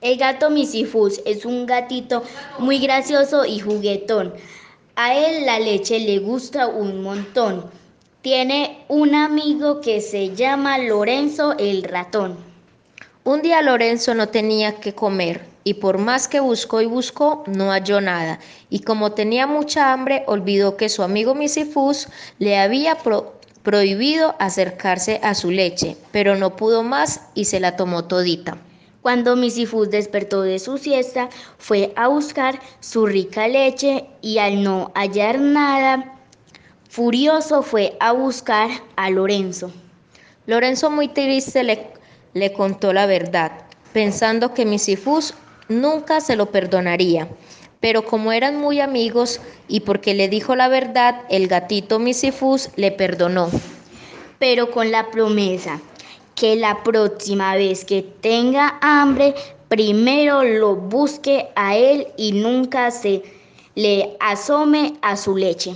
El gato Misifus es un gatito muy gracioso y juguetón. A él la leche le gusta un montón. Tiene un amigo que se llama Lorenzo el ratón. Un día Lorenzo no tenía que comer y por más que buscó y buscó no halló nada y como tenía mucha hambre olvidó que su amigo Misifus le había prohibido acercarse a su leche, pero no pudo más y se la tomó todita. Cuando Misifus despertó de su siesta, fue a buscar su rica leche y al no hallar nada, furioso fue a buscar a Lorenzo. Lorenzo muy triste le, le contó la verdad, pensando que Misifus nunca se lo perdonaría. Pero como eran muy amigos y porque le dijo la verdad, el gatito Misifus le perdonó. Pero con la promesa que la próxima vez que tenga hambre, primero lo busque a él y nunca se le asome a su leche.